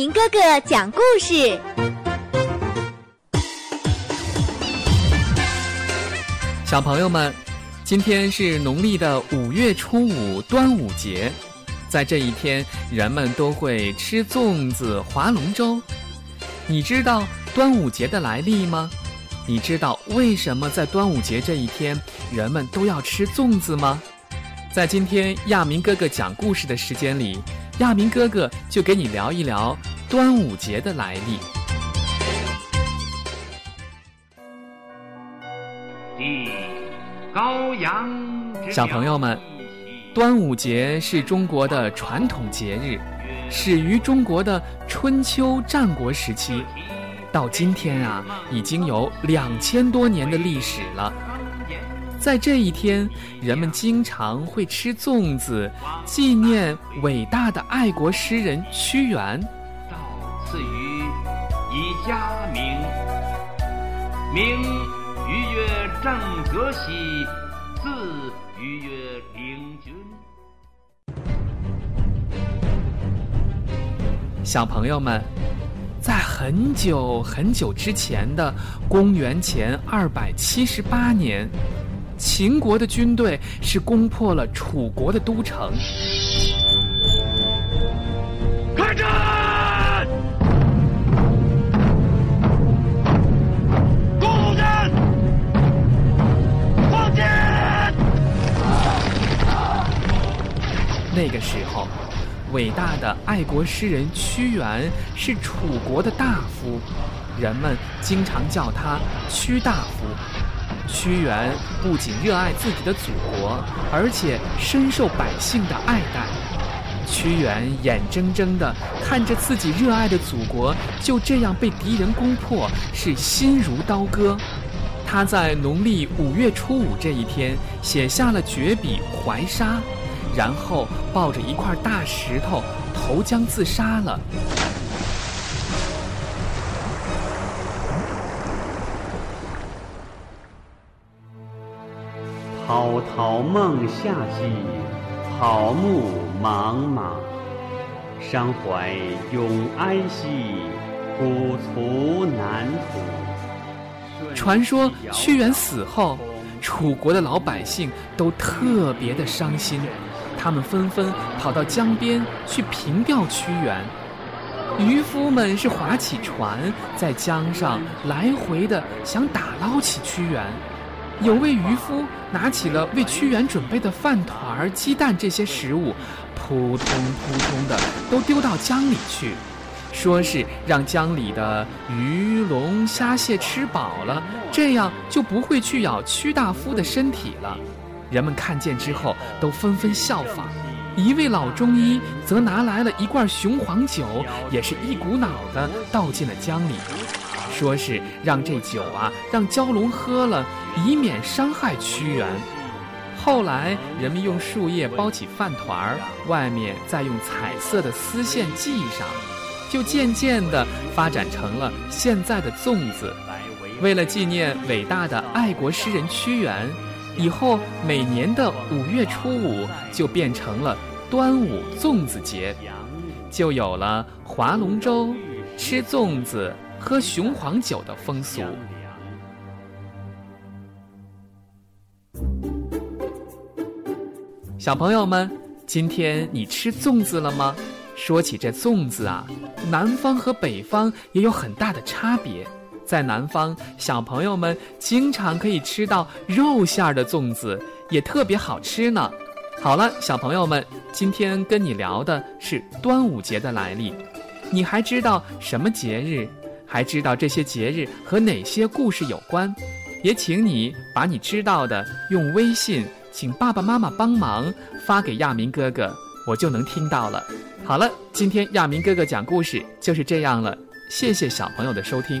明哥哥讲故事。小朋友们，今天是农历的五月初五，端午节。在这一天，人们都会吃粽子、划龙舟。你知道端午节的来历吗？你知道为什么在端午节这一天，人们都要吃粽子吗？在今天亚明哥哥讲故事的时间里，亚明哥哥就给你聊一聊端午节的来历。地高阳小朋友们，端午节是中国的传统节日，始于中国的春秋战国时期，到今天啊，已经有两千多年的历史了。在这一天，人们经常会吃粽子，纪念伟大的爱国诗人屈原。道次于以家名，名于曰郑则西，字于曰领君。小朋友们，在很久很久之前的公元前二百七十八年。秦国的军队是攻破了楚国的都城。那个时候，伟大的爱国诗人屈原是楚国的大夫，人们经常叫他屈大夫。屈原不仅热爱自己的祖国，而且深受百姓的爱戴。屈原眼睁睁地看着自己热爱的祖国就这样被敌人攻破，是心如刀割。他在农历五月初五这一天写下了绝笔《怀沙》，然后抱着一块大石头投江自杀了。滔滔梦夏兮，草木茫茫；伤怀永哀兮，古卒南图。传说屈原死后，楚国的老百姓都特别的伤心，他们纷纷跑到江边去凭吊屈原。渔夫们是划起船，在江上来回的想打捞起屈原。有位渔夫拿起了为屈原准备的饭团、鸡蛋这些食物，扑通扑通的都丢到江里去，说是让江里的鱼龙虾蟹吃饱了，这样就不会去咬屈大夫的身体了。人们看见之后都纷纷效仿。一位老中医则拿来了一罐雄黄酒，也是一股脑的倒进了江里。说是让这酒啊，让蛟龙喝了，以免伤害屈原。后来人们用树叶包起饭团儿，外面再用彩色的丝线系上，就渐渐地发展成了现在的粽子。为了纪念伟大的爱国诗人屈原，以后每年的五月初五就变成了端午粽子节，就有了划龙舟、吃粽子。喝雄黄酒的风俗。小朋友们，今天你吃粽子了吗？说起这粽子啊，南方和北方也有很大的差别。在南方，小朋友们经常可以吃到肉馅儿的粽子，也特别好吃呢。好了，小朋友们，今天跟你聊的是端午节的来历。你还知道什么节日？还知道这些节日和哪些故事有关？也请你把你知道的用微信，请爸爸妈妈帮忙发给亚明哥哥，我就能听到了。好了，今天亚明哥哥讲故事就是这样了，谢谢小朋友的收听。